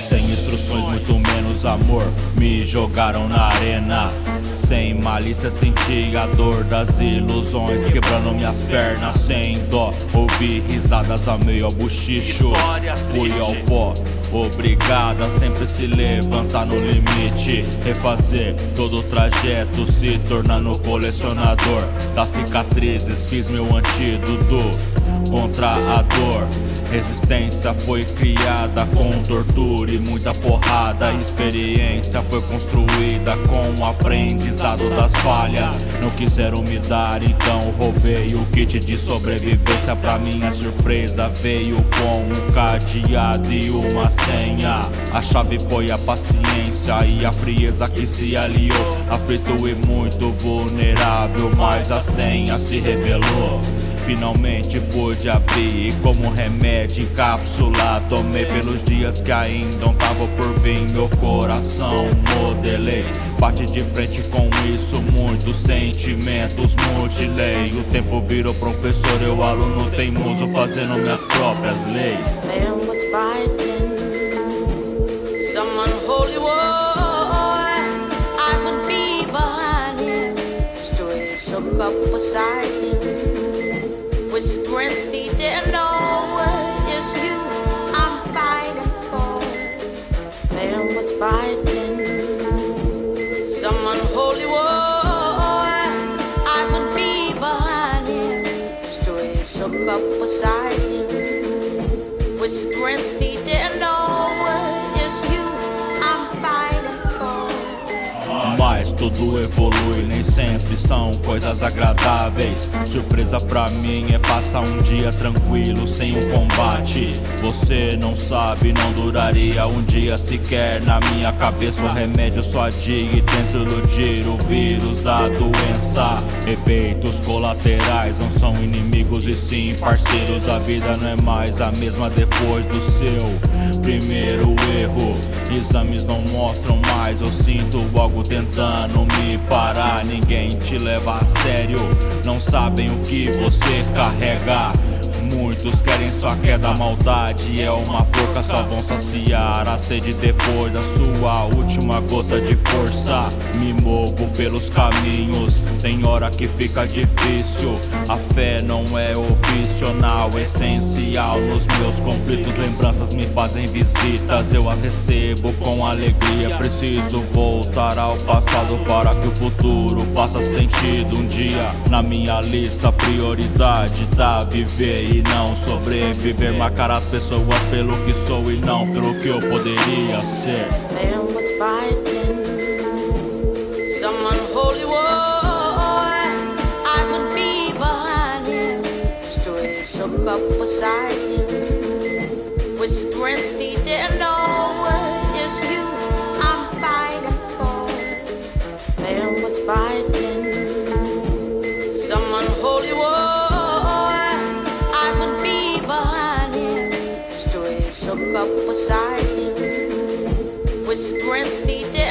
Sem instruções, muito menos amor, me jogaram na arena. Malícia senti a dor das ilusões Quebrando minhas pernas sem dó. Ouvi risadas a meio ao buchicho Fui ao pó Obrigada sempre se levantar no limite. Refazer todo o trajeto Se tornando colecionador. Das cicatrizes fiz meu antídoto contra a dor. Resistência foi criada com tortura e muita porrada. Experiência foi construída com o aprendizado das falhas. Não quiseram me dar, então roubei o kit de sobrevivência. Pra minha surpresa, veio com um cadeado e uma senha. A chave foi a paciência e a frieza que se aliou. Aflito e muito vulnerável, mas a senha se revelou. Finalmente pude abrir e como remédio encapsular. Tomei pelos dias que ainda não tava por vir Meu coração modelei. Bate de frente com isso, muitos sentimentos mutilei O tempo virou professor, eu aluno teimoso Fazendo minhas próprias leis. Man was strength he didn't know is you I'm fighting for. Man was fighting some unholy war. I would be behind him. Straight shook up beside him with strength. Tudo evolui, nem sempre. Sempre são coisas agradáveis. Surpresa pra mim é passar um dia tranquilo sem um combate. Você não sabe, não duraria um dia sequer. Na minha cabeça, o remédio só diga e tento iludir o vírus da doença. Efeitos colaterais não são inimigos e sim parceiros. A vida não é mais a mesma depois do seu primeiro erro. Exames não mostram mais, eu sinto algo tentando me parar. Ninguém te leva a sério, não sabem o que você carrega. Muitos querem só queda, maldade é uma porca, só vão saciar a sede depois da sua última gota de força. Me movo pelos caminhos, tem hora que fica difícil. A fé não é opcional, essencial nos meus conflitos. Lembranças me fazem visitas, eu as recebo com alegria. Preciso voltar ao passado para que o futuro faça sentido. Um dia na minha lista, prioridade tá viver e não sobreviver. Marcar as pessoas pelo que sou e não pelo que eu poderia ser. Man was fighting some unholy war. up beside him with strength he didn't know is you I'm fighting for. Man was fighting. some unholy war. I would be behind him. Straight shook up beside him with strength he didn't.